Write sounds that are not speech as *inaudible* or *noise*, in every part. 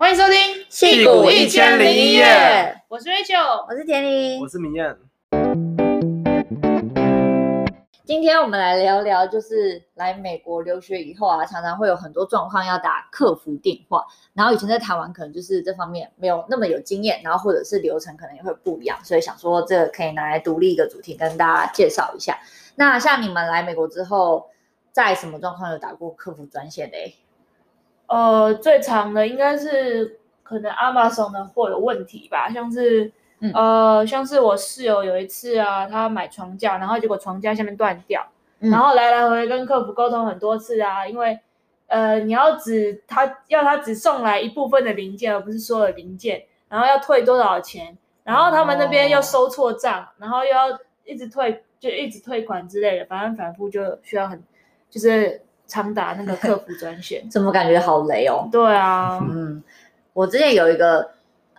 欢迎收听戏骨一千零一夜，我是 Rachel，我是田妮，我是明艳。今天我们来聊聊，就是来美国留学以后啊，常常会有很多状况要打客服电话，然后以前在台湾可能就是这方面没有那么有经验，然后或者是流程可能也会不一样，所以想说这个可以拿来独立一个主题跟大家介绍一下。那像你们来美国之后，在什么状况有打过客服专线的？呃，最长的应该是可能 Amazon 的货有问题吧，像是。嗯、呃，像是我室友有一次啊，他买床架，然后结果床架下面断掉，嗯、然后来来回回跟客服沟通很多次啊，因为呃，你要只他要他只送来一部分的零件，而不是所有的零件，然后要退多少钱，然后他们那边又收错账，哦、然后又要一直退，就一直退款之类的，反正反复就需要很就是长打那个客服专线，*laughs* 怎么感觉好雷哦？对啊，嗯，我之前有一个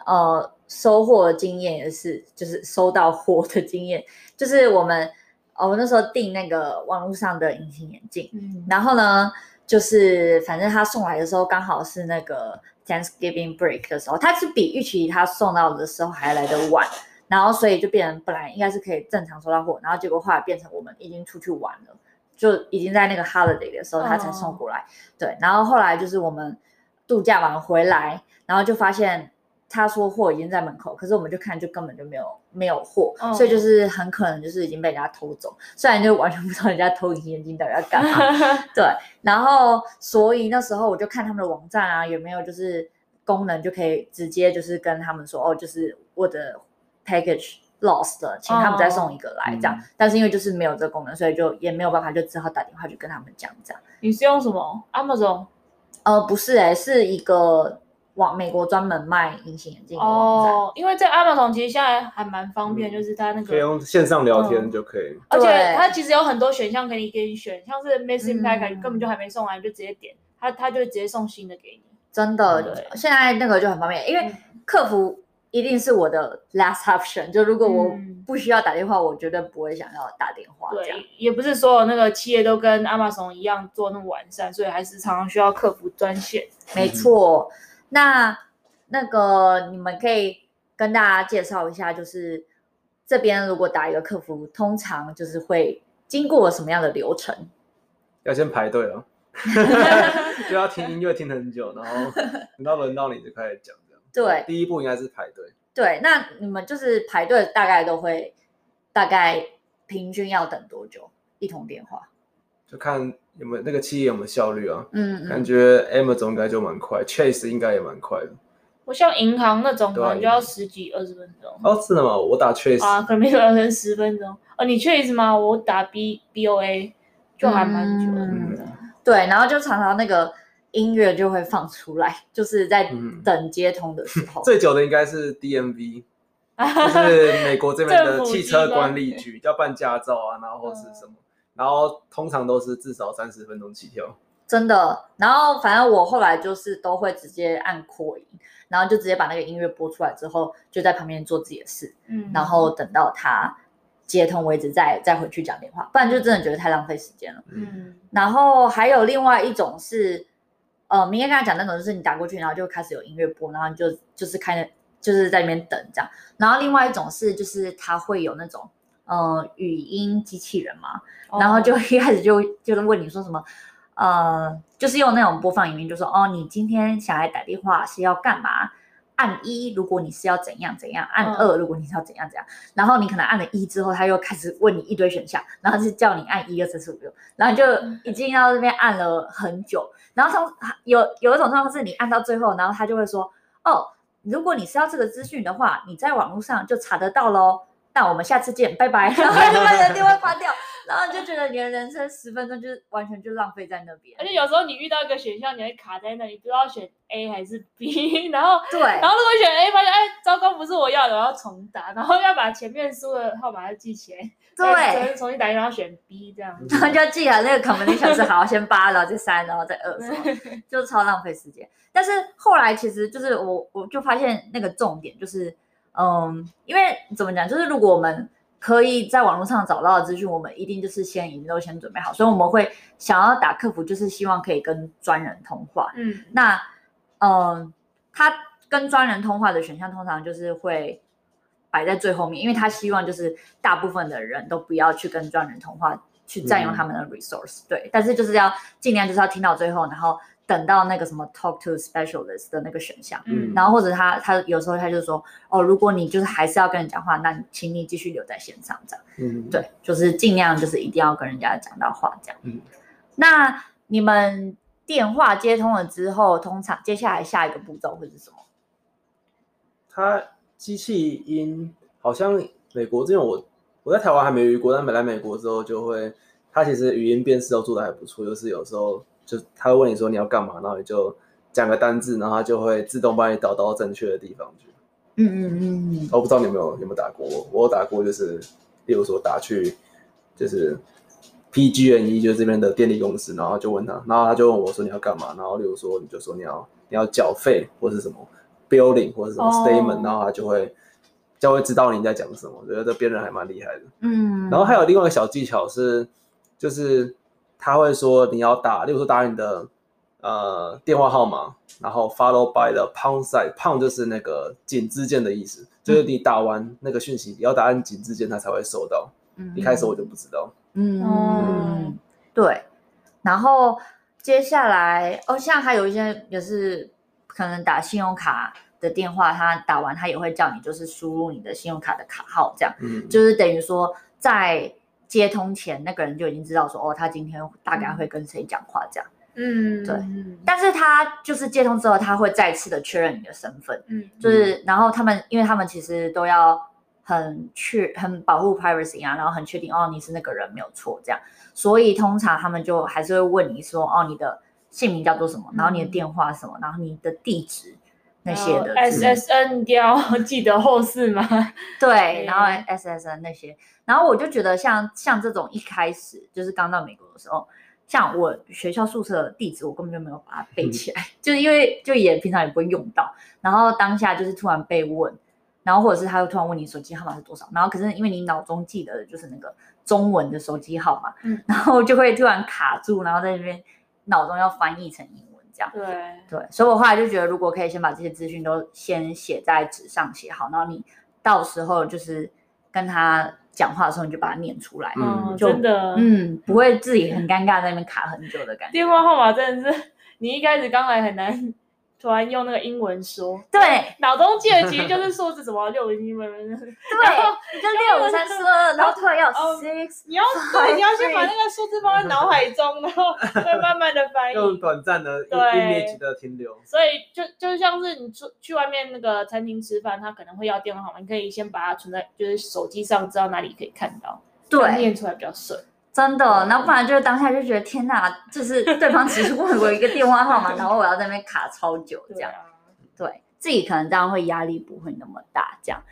呃。收货的经验也是，就是收到货的经验，就是我们，哦，我那时候订那个网络上的隐形眼镜，嗯，然后呢，就是反正他送来的时候刚好是那个 Thanksgiving break 的时候，他是比预期他送到的时候还来得晚，然后所以就变成本来应该是可以正常收到货，然后结果后来变成我们已经出去玩了，就已经在那个 holiday 的时候他才送过来，哦、对，然后后来就是我们度假完回来，然后就发现。他说货已经在门口，可是我们就看就根本就没有没有货，哦、所以就是很可能就是已经被人家偷走。虽然就完全不知道人家偷隐形眼镜到底要干嘛，*laughs* 对。然后所以那时候我就看他们的网站啊，有没有就是功能就可以直接就是跟他们说哦，就是我的 package lost 了，请他们再送一个来这样。哦、但是因为就是没有这个功能，所以就也没有办法，就只好打电话去跟他们讲这样。你是用什么？Amazon？呃，不是哎、欸，是一个。往美国专门卖隐形眼镜的网站哦，因为在 Amazon 其实现在还蛮方便，嗯、就是它那个可以用线上聊天就可以，嗯、而且它其实有很多选项可以给你选，像是 Missing Package、嗯、根本就还没送完，就直接点它，它就直接送新的给你。真的，对，现在那个就很方便，因为客服一定是我的 last option，就如果我不需要打电话，嗯、我绝对不会想要打电话。对，也不是所有那个企业都跟 Amazon 一样做那么完善，所以还是常常需要客服专线。没错。那那个你们可以跟大家介绍一下，就是这边如果打一个客服，通常就是会经过什么样的流程？要先排队了，*laughs* 就要听音乐听很久，然后 *laughs* 等到轮到你就开始讲。对，第一步应该是排队。对，那你们就是排队大概都会大概平均要等多久一通电话？就看。有没有那个企业有没有效率啊？嗯，感觉 Amazon 应该就蛮快，Chase 应该也蛮快的。我像银行那种可能就要十几二十分钟。哦，是的吗？我打 Chase 啊，可能没有人十分钟。哦，你 Chase 吗？我打 B B O A 就还蛮久的。嗯，对，然后就常常那个音乐就会放出来，*laughs* 就是在等接通的时候。*laughs* 最久的应该是 DMV，就是美国这边的 *laughs* 汽车管理局，要办驾照啊，然后或是什么。然后通常都是至少三十分钟起跳，真的。然后反正我后来就是都会直接按扩音，然后就直接把那个音乐播出来之后，就在旁边做自己的事，嗯，然后等到他接通为止再再回去讲电话，不然就真的觉得太浪费时间了，嗯。然后还有另外一种是，呃，明天跟他讲那种，就是你打过去，然后就开始有音乐播，然后你就就是开就是在那边等这样。然后另外一种是，就是他会有那种。呃，语音机器人嘛，oh. 然后就一开始就就是问你说什么，呃，就是用那种播放语音，就说哦，你今天想来打电话是要干嘛？按一，如果你是要怎样怎样；按二，如果你是要怎样怎样。Oh. 然后你可能按了一之后，他又开始问你一堆选项，然后是叫你按一二三四五六，然后就已经要这边按了很久。然后他有有一种状况是你按到最后，然后他就会说，哦，如果你是要这个资讯的话，你在网络上就查得到喽。那我们下次见，拜拜。*laughs* 然后就把你的电话挂掉，然后就觉得你的人生十分钟就是完全就浪费在那边。而且有时候你遇到一个选项，你会卡在那里，不知道选 A 还是 B。*laughs* 然后对，然后如果选 A，发现哎，糟糕，不是我要的，我要重打，然后要把前面输的号码要记起来。对，重新打一，然后选 B 这样。然后就记了那个 combination 是好，先八，然后再三，然后再二，*laughs* 就超浪费时间。但是后来其实就是我，我就发现那个重点就是。嗯，因为怎么讲，就是如果我们可以在网络上找到的资讯，我们一定就是先已经都先准备好，所以我们会想要打客服，就是希望可以跟专人通话。嗯，那嗯，他跟专人通话的选项通常就是会摆在最后面，因为他希望就是大部分的人都不要去跟专人通话，去占用他们的 resource，嗯。对，但是就是要尽量就是要听到最后，然后。等到那个什么 talk to specialist 的那个选项，嗯，然后或者他他有时候他就说，哦，如果你就是还是要跟人讲话，那请你继续留在线上这样，嗯，对，就是尽量就是一定要跟人家讲到话这样，嗯，那你们电话接通了之后，通常接下来下一个步骤会是什么？他机器音好像美国这边我我在台湾还没遇过，但没来美国之后就会，他其实语音辨识都做的还不错，就是有时候。就他会问你说你要干嘛，然后你就讲个单字，然后他就会自动帮你导到正确的地方去。嗯嗯嗯。我不知道你有没有有没有打过，我有打过，就是例如说打去就是 PG&E 就是这边的电力公司，然后就问他，然后他就问我说你要干嘛，然后例如说你就说你要你要缴费或是什么 billing 或是什么 statement，、oh. 然后他就会就会知道你在讲什么。我觉得这辨认还蛮厉害的。嗯。然后还有另外一个小技巧是，就是。他会说你要打，例如说打你的呃电话号码，然后 follow by the pound sign，pound 就是那个井字键的意思，就是你打完那个讯息，你要打按井字键，他才会收到。嗯，一开始我就不知道。嗯，嗯对。然后接下来，哦，像还有一些也是可能打信用卡的电话，他打完他也会叫你就是输入你的信用卡的卡号，这样，嗯，就是等于说在。接通前，那个人就已经知道说，哦，他今天大概会跟谁讲话这样。嗯，对。但是他就是接通之后，他会再次的确认你的身份。嗯，就是然后他们，因为他们其实都要很确很保护 privacy 啊，然后很确定哦，你是那个人没有错这样。所以通常他们就还是会问你说，哦，你的姓名叫做什么？然后你的电话什么？然后你的地址。那些的 SSN 标 *laughs* 记得后事吗？*laughs* 对，然后 SSN 那些，然后我就觉得像像这种一开始就是刚到美国的时候，像我学校宿舍的地址，我根本就没有把它背起来，嗯、*laughs* 就是因为就也平常也不会用到，然后当下就是突然被问，然后或者是他又突然问你手机号码是多少，然后可是因为你脑中记得的就是那个中文的手机号码，嗯，然后就会突然卡住，然后在那边脑中要翻译成英文。对对，所以我后来就觉得，如果可以先把这些资讯都先写在纸上写好，然后你到时候就是跟他讲话的时候，你就把它念出来，嗯，就真的，嗯，不会自己很尴尬在那边卡很久的感觉。电话号码真的是，你一开始刚来很难。突然用那个英文说，对，*laughs* 脑中记得其实就是数字什么六零零零，*laughs* 对，就六五三四二，然后突然要 six，你要对，你要先把那个数字放在脑海中，然后再慢慢的翻译，*laughs* 用短暂的对 image 的停留。所以就就像是你出去外面那个餐厅吃饭，他可能会要电话号码，你可以先把它存在就是手机上，知道哪里可以看到，对，念出来比较顺。真的，然后不然就是当下就觉得天哪，就是对方只是问我一个电话号码，*laughs* 然后我要在那边卡超久这样，对，自己可能这样会压力不会那么大这样。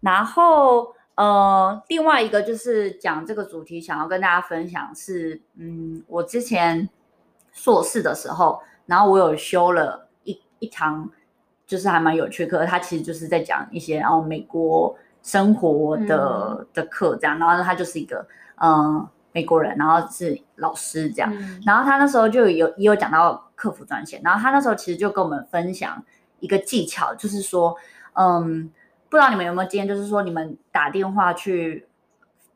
然后呃，另外一个就是讲这个主题，想要跟大家分享是，嗯，我之前硕士的时候，然后我有修了一一堂，就是还蛮有趣的课，它其实就是在讲一些然后美国生活的、嗯、的课这样，然后它就是一个嗯。美国人，然后是老师这样，嗯、然后他那时候就有也有讲到客服专线，然后他那时候其实就跟我们分享一个技巧，就是说，嗯，不知道你们有没有经验，就是说你们打电话去，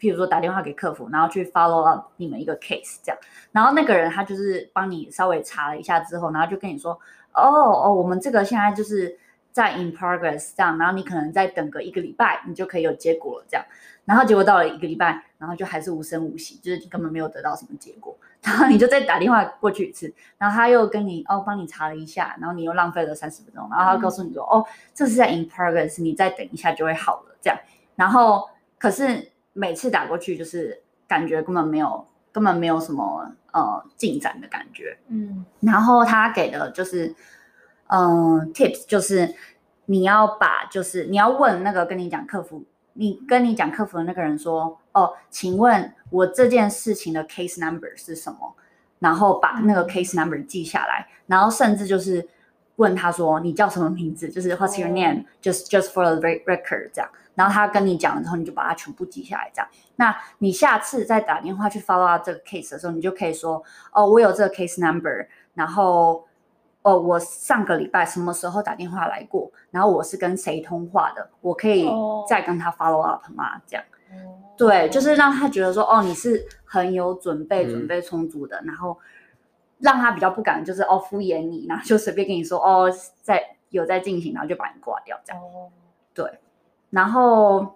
譬如说打电话给客服，然后去 follow up 你们一个 case 这样，然后那个人他就是帮你稍微查了一下之后，然后就跟你说，哦哦，我们这个现在就是在 in progress 这样，然后你可能再等个一个礼拜，你就可以有结果了这样。然后结果到了一个礼拜，然后就还是无声无息，就是根本没有得到什么结果。*laughs* 然后你就再打电话过去一次，然后他又跟你哦帮你查了一下，然后你又浪费了三十分钟，然后他告诉你说、嗯、哦这是在 in progress，你再等一下就会好了这样。然后可是每次打过去就是感觉根本没有根本没有什么呃进展的感觉。嗯，然后他给的就是嗯、呃、tips 就是你要把就是你要问那个跟你讲客服。你跟你讲客服的那个人说，哦，请问我这件事情的 case number 是什么？然后把那个 case number 记下来，然后甚至就是问他说，你叫什么名字？就是 What's your name？Just just for the record 这样。然后他跟你讲了之后，你就把它全部记下来这样。那你下次再打电话去 follow up 这个 case 的时候，你就可以说，哦，我有这个 case number，然后哦，我上个礼拜什么时候打电话来过，然后我是跟谁通话的，我可以再跟他 follow up 吗？这样，对，就是让他觉得说，哦，你是很有准备、准备充足的，然后让他比较不敢就是哦敷衍你，然后就随便跟你说哦，在有在进行，然后就把你挂掉这样。对，然后。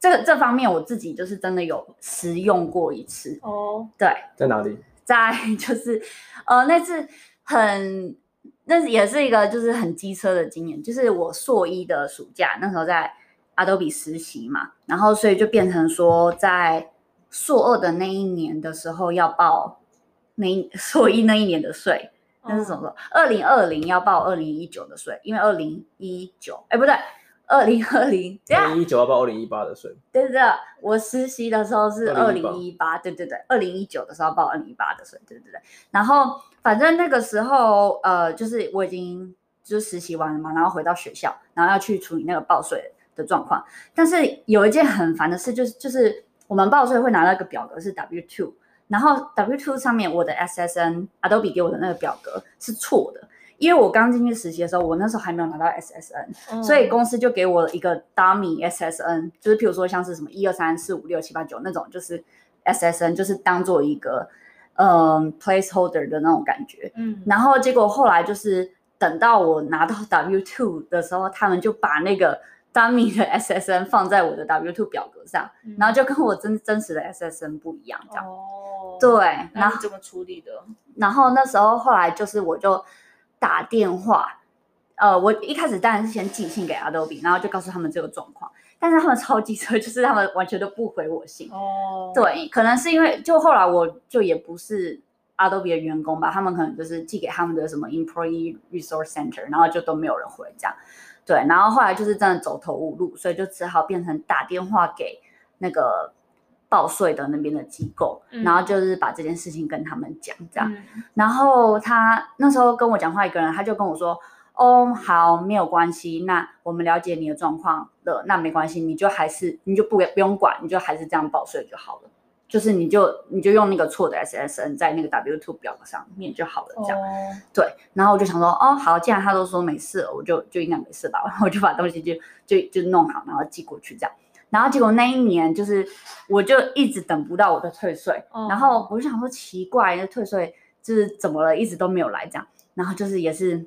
这这方面我自己就是真的有实用过一次哦，对，在哪里？在 *laughs* 就是，呃，那次很，那也是一个就是很机车的经验，就是我硕一的暑假，那时候在阿多比实习嘛，然后所以就变成说，在硕二的那一年的时候要报那 *laughs* 硕一那一年的税，那是什么时候？二零二零要报二零一九的税，因为二零一九，哎，不对。二零二零，二零一九要报二零一八的税。对对对，我实习的时候是二零一八，对对对，二零一九的时候报二零一八的税，对对对。然后反正那个时候，呃，就是我已经就是实习完了嘛，然后回到学校，然后要去处理那个报税的状况。但是有一件很烦的事，就是就是我们报税会拿到一个表格是 W two，然后 W two 上面我的 SSN Adobe 给我的那个表格是错的。因为我刚进去实习的时候，我那时候还没有拿到 SSN，、嗯、所以公司就给我了一个 dummy SSN，就是譬如说像是什么一二三四五六七八九那种，就是 SSN，就是当做一个嗯 placeholder 的那种感觉。嗯，然后结果后来就是等到我拿到 W two 的时候，他们就把那个 dummy 的 SSN 放在我的 W two 表格上，嗯、然后就跟我真真实的 SSN 不一样，这样。哦，对，然后怎么处理的？然后那时候后来就是我就。打电话，呃，我一开始当然是先寄信给 Adobe，然后就告诉他们这个状况。但是他们超级车，就是他们完全都不回我信。哦，对，可能是因为就后来我就也不是 Adobe 的员工吧，他们可能就是寄给他们的什么 Employee Resource Center，然后就都没有人回这样。对，然后后来就是真的走投无路，所以就只好变成打电话给那个。报税的那边的机构，嗯、然后就是把这件事情跟他们讲，这样。嗯、然后他那时候跟我讲话一个人，他就跟我说：“哦，好，没有关系，那我们了解你的状况了，那没关系，你就还是你就不不用管，你就还是这样报税就好了。就是你就你就用那个错的 SSN 在那个 W two 表格上面就好了，这样。哦、对。然后我就想说，哦，好，既然他都说没事了，我就就应该没事吧。然 *laughs* 后我就把东西就就就弄好，然后寄过去，这样。”然后结果那一年就是，我就一直等不到我的退税，哦、然后我就想说奇怪，那退税就是怎么了，一直都没有来这样。然后就是也是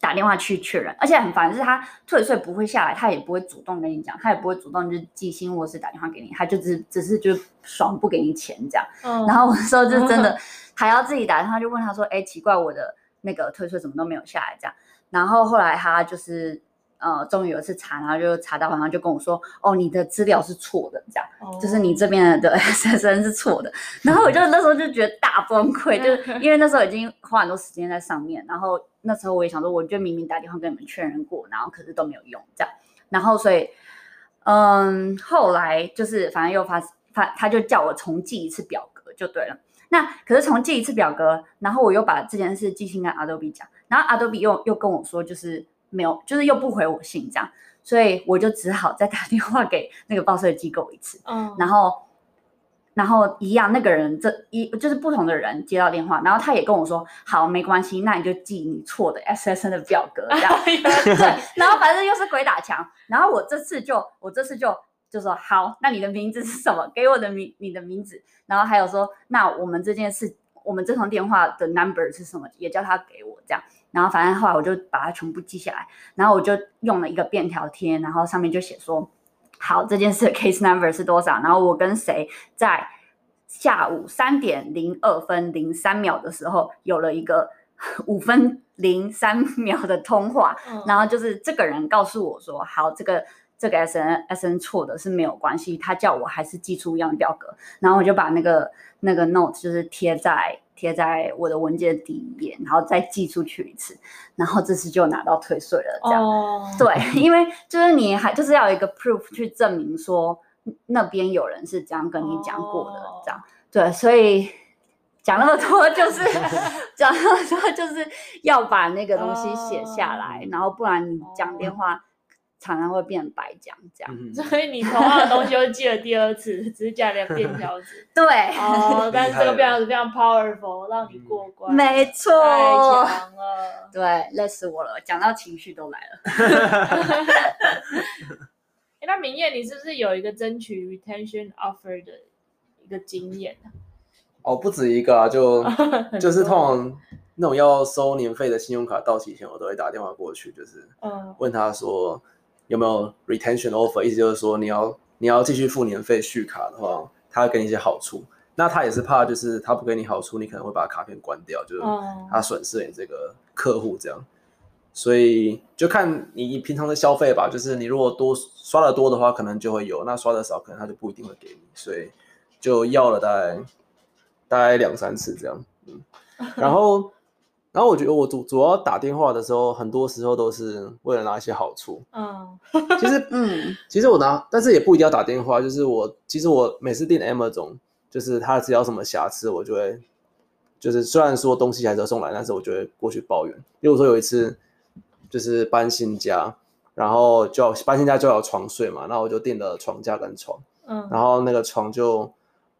打电话去确认，而且很烦，就是他退税不会下来，他也不会主动跟你讲，他也不会主动就是寄信或是打电话给你，他就只只是就爽不给你钱这样。哦、然后我说就真的 *laughs* 还要自己打电话就问他说，哎，奇怪，我的那个退税怎么都没有下来这样。然后后来他就是。呃，终于有一次查，然后就查到，然后就跟我说，哦，你的资料是错的，这样，oh. 就是你这边的 *laughs* SSN 是错的。然后我就那时候就觉得大崩溃，就是因为那时候已经花很多时间在上面，然后那时候我也想说，我就明明打电话跟你们确认过，然后可是都没有用，这样。然后所以，嗯，后来就是反正又发发，他就叫我重记一次表格就对了。那可是重记一次表格，然后我又把这件事寄信跟 Adobe 讲，然后 Adobe 又又跟我说，就是。没有，就是又不回我信这样，所以我就只好再打电话给那个报税机构一次。嗯，然后，然后一样，那个人这一就是不同的人接到电话，然后他也跟我说，好，没关系，那你就寄你错的 SSN 的表格这样。*laughs* 对，然后反正又是鬼打墙，然后我这次就我这次就就说好，那你的名字是什么？给我的名你的名字，然后还有说，那我们这件事，我们这通电话的 number 是什么？也叫他给我这样。然后反正后来我就把它全部记下来，然后我就用了一个便条贴，然后上面就写说，好，这件事的 case number 是多少？然后我跟谁在下午三点零二分零三秒的时候有了一个五分零三秒的通话，嗯、然后就是这个人告诉我说，好，这个这个 S N S N 错的是没有关系，他叫我还是寄出一样的表格，然后我就把那个那个 note 就是贴在。贴在我的文件第一页，然后再寄出去一次，然后这次就拿到退税了。这样，oh. 对，*laughs* 因为就是你还就是要有一个 proof 去证明说那边有人是这样跟你讲过的，oh. 这样，对，所以讲那么多就是 *laughs* 讲那么多就是要把那个东西写下来，oh. 然后不然你讲电话常常会变白讲这样。嗯、所以你同样的东西又记了第二次，只是加了便条纸。对，哦，但是这个便条纸非常 powerful，让你过关。没错，太强了。对，累死我了，讲到情绪都来了。*laughs* 那明谚，你是不是有一个争取 retention offer 的一个经验？哦，不止一个啊，就 *laughs* 就是通常那种要收年费的信用卡到期前，我都会打电话过去，就是问他说有没有 retention offer，意思就是说你要你要继续付年费续卡的话，他会给你一些好处。那他也是怕，就是他不给你好处，你可能会把卡片关掉，就是他损失你这个客户这样。所以就看你平常的消费吧，就是你如果多刷的多的话，可能就会有；那刷的少，可能他就不一定会给你。所以就要了大概大概两三次这样，嗯。然后然后我觉得我主主要打电话的时候，很多时候都是为了拿一些好处。嗯，*laughs* 其实 *laughs* 嗯，其实我拿，但是也不一定要打电话。就是我其实我每次订 Amazon，就是他只要什么瑕疵，我就会就是虽然说东西还是要送来，但是我就会过去抱怨。例如说有一次。就是搬新家，然后就要搬新家就要床睡嘛，然后我就订了床架跟床，嗯，然后那个床就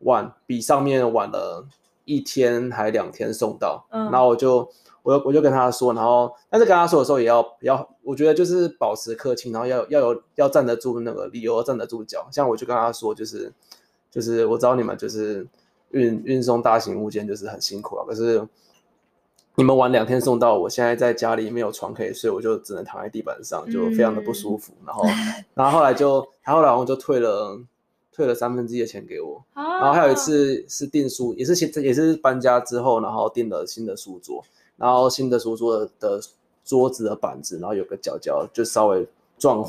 晚比上面晚了一天还两天送到，嗯，然后我就我我就跟他说，然后但是跟他说的时候也要要，我觉得就是保持客气，然后要要有要站得住那个理由，站得住脚，像我就跟他说，就是就是我知道你们就是运运送大型物件就是很辛苦啊，可是。你们晚两天送到，我现在在家里没有床可以睡，我就只能躺在地板上，就非常的不舒服。嗯、然后，然后后来就，他后来我就退了，退了三分之一的钱给我。啊、然后还有一次是订书，也是新，也是搬家之后，然后订了新的书桌，然后新的书桌的，的桌子的板子，然后有个角角就稍微撞，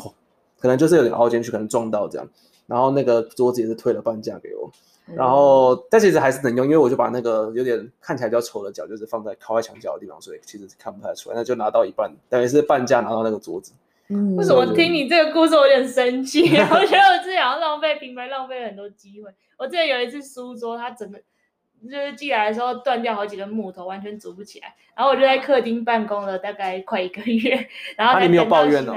可能就是有点凹进去，可能撞到这样。然后那个桌子也是退了半价给我。然后，但其实还是能用，因为我就把那个有点看起来比较丑的脚，就是放在靠在墙角的地方，所以其实看不太出来。那就拿到一半，等于是半价拿到那个桌子。嗯，为什么听你这个故事我有点生气？*laughs* 我觉得我自己好像浪费平白浪费了很多机会。我记得有一次书桌，它整个就是寄来的时候断掉好几根木头，完全组不起来。然后我就在客厅办公了大概快一个月，然后你没有抱怨哦。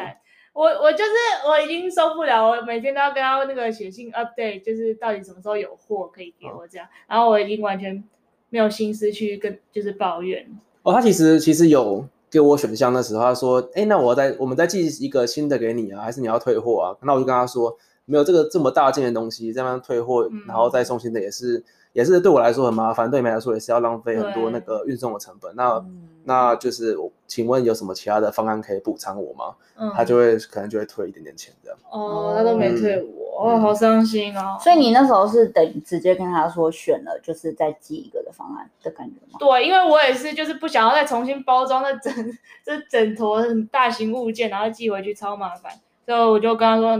我我就是我已经受不了，我每天都要跟他那个写信 update，就是到底什么时候有货可以给我这样，哦、然后我已经完全没有心思去跟就是抱怨。哦，他其实其实有给我选项的时候，他说，哎，那我再我们再寄一个新的给你啊，还是你要退货啊？那我就跟他说，没有这个这么大件的东西，这样退货然后再送新的也是、嗯、也是对我来说很麻烦，对你们来说也是要浪费很多那个运送的成本。那、嗯、那就是我请问有什么其他的方案可以补偿我吗？嗯、他就会可能就会退一点点钱这样。哦，他都没退我，嗯、哦，好伤心哦。所以你那时候是等直接跟他说选了，就是再寄一个的方案的感觉吗？对，因为我也是，就是不想要再重新包装那整 *laughs* 这整坨大型物件，然后寄回去超麻烦，所以我就跟他说，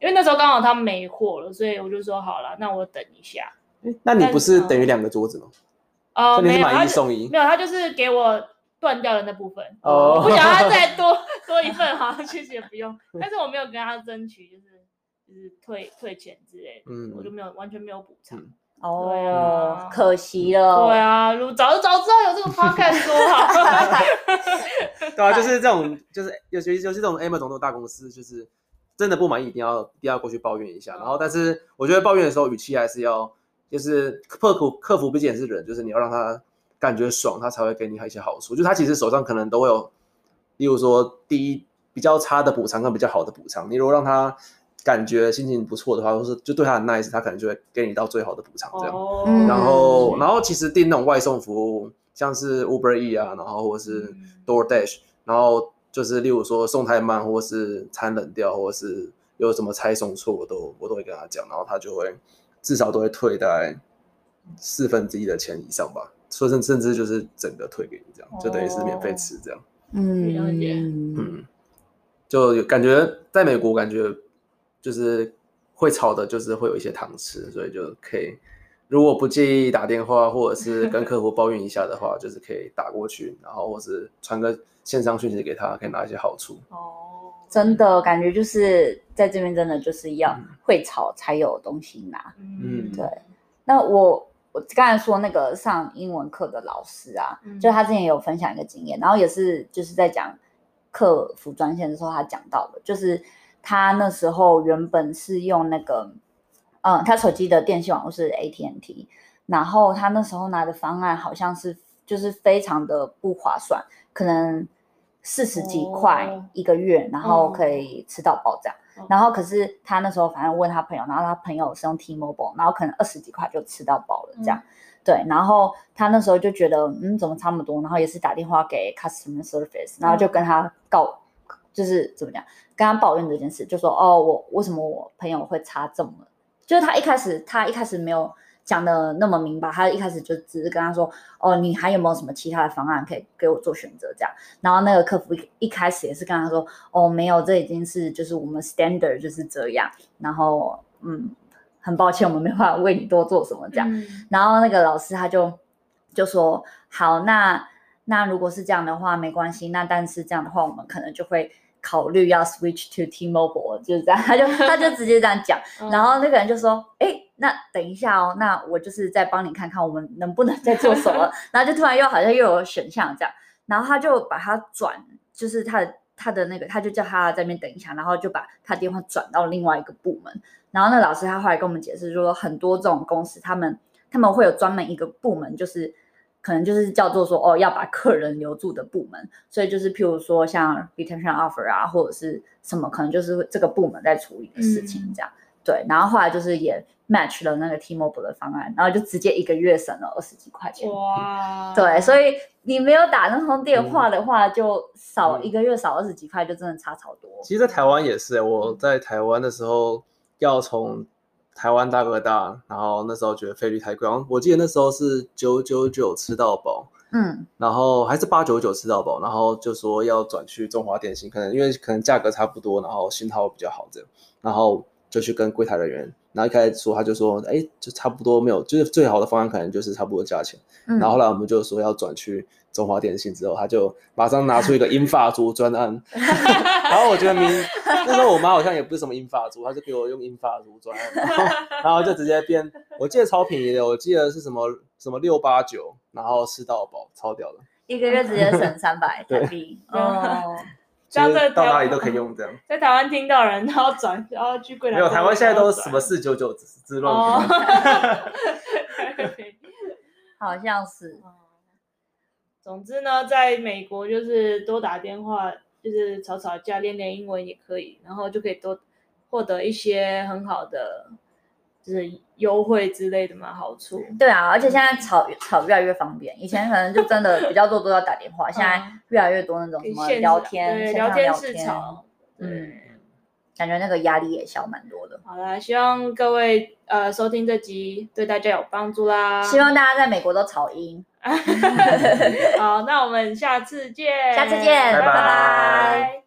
因为那时候刚好他没货了，所以我就说好了，那我等一下。那你不是等于两个桌子吗？哦，没有，买一送一，没有，他就是给我。断掉的那部分，哦、我不想要再 *laughs* 多多一份，好，其实也不用。但是我没有跟他争取，就是就是退退钱之类的，嗯，我就没有完全没有补偿。哦，对啊，可惜了。对啊，如早早知道有这个 podcast 多好。*laughs* 对啊，就是这种，就是尤其尤其这种 Amazon 这种大公司，就是真的不满意，一定要一定要过去抱怨一下。然后，但是我觉得抱怨的时候语气还是要，就是客服客服毕竟也是人，就是你要让他。感觉爽，他才会给你一些好处。就他其实手上可能都会有，例如说第一比较差的补偿跟比较好的补偿。你如果让他感觉心情不错的话，或是就对他很 nice，他可能就会给你到最好的补偿这样。哦、然后，然后其实订那种外送服务，像是 Uber E 啊，然后或是 DoorDash，、嗯、然后就是例如说送太慢，或是餐冷掉，或是有什么拆送错，我都我都会跟他讲，然后他就会至少都会退大概四分之一的钱以上吧。说甚甚至就是整个退给你这样，就等于是免费吃这样。嗯，了解。嗯，就感觉在美国，感觉就是会吵的，就是会有一些糖吃，所以就可以，如果不介意打电话或者是跟客户抱怨一下的话，就是可以打过去，然后或是传个线上讯息给他，可以拿一些好处。哦，真的感觉就是在这边真的就是要会吵才有东西拿。嗯，对。那我。我刚才说那个上英文课的老师啊，嗯、就他之前有分享一个经验，然后也是就是在讲客服专线的时候，他讲到的，就是他那时候原本是用那个，嗯，他手机的电信网络是 AT&T，然后他那时候拿的方案好像是就是非常的不划算，可能四十几块一个月，哦、然后可以吃到饱这样。嗯、然后可是他那时候反正问他朋友，然后他朋友是用 T-Mobile，然后可能二十几块就吃到饱了这样。嗯、对，然后他那时候就觉得嗯怎么差不多，然后也是打电话给 Customer Service，然后就跟他告。就是怎么讲，跟他抱怨这件事，就说哦，我为什么我朋友会差这么？就是他一开始他一开始没有讲的那么明白，他一开始就只是跟他说哦，你还有没有什么其他的方案可以给我做选择这样？然后那个客服一一开始也是跟他说哦，没有，这已经是就是我们 standard 就是这样。然后嗯，很抱歉，我们没办法为你多做什么这样。嗯、然后那个老师他就就说好，那那如果是这样的话没关系，那但是这样的话我们可能就会。考虑要 switch to T-Mobile，就是这样，他就 *laughs* 他就直接这样讲，然后那个人就说，哎、欸，那等一下哦，那我就是再帮你看看我们能不能再做什么，*laughs* 然后就突然又好像又有选项这样，然后他就把他转，就是他的他的那个，他就叫他在那边等一下，然后就把他电话转到另外一个部门，然后那老师他后来跟我们解释说，很多这种公司他们他们会有专门一个部门，就是。可能就是叫做说哦，要把客人留住的部门，所以就是譬如说像 retention offer 啊，或者是什么，可能就是这个部门在处理的事情这样。嗯、对，然后后来就是也 match 了那个 T-Mobile 的方案，然后就直接一个月省了二十几块钱。哇！对，所以你没有打那通电话的话，就少一个月少二十几块，就真的差超多。其实，在台湾也是，我在台湾的时候要从。台湾大哥大，然后那时候觉得费率太贵，我记得那时候是九九九吃到饱，嗯，然后还是八九九吃到饱，然后就说要转去中华电信，可能因为可能价格差不多，然后信号比较好这样，然后就去跟柜台人员，然后一开始说他就说，哎，就差不多没有，就是最好的方案可能就是差不多价钱，嗯，然后后来我们就说要转去。中华电信之后，他就马上拿出一个英法族专案 *laughs* *laughs* 然后我觉得明 *laughs* 那时候我妈好像也不是什么英法族，她就给我用英法族专案，然后，*laughs* 就直接变，我记得超便宜的，我记得是什么什么六八九，然后吃到饱，超屌的，一个月直接省三百台币，*laughs* 哦，这样在到哪里都可以用这样，在台湾听到人，然后转，然后去柜台，没有，台湾现在都什么四九九之乱，好像是。总之呢，在美国就是多打电话，就是吵吵架，练练英文也可以，然后就可以多获得一些很好的，就是优惠之类的嘛，好处。对啊，而且现在吵吵越来越方便，以前可能就真的比较多都要打电话，*laughs* 现在越来越多那种什么聊天、对聊天室吵，嗯。感觉那个压力也小蛮多的。好啦，希望各位呃收听这集对大家有帮助啦。希望大家在美国都吵赢。*laughs* *laughs* 好，那我们下次见。下次见，拜拜。拜拜。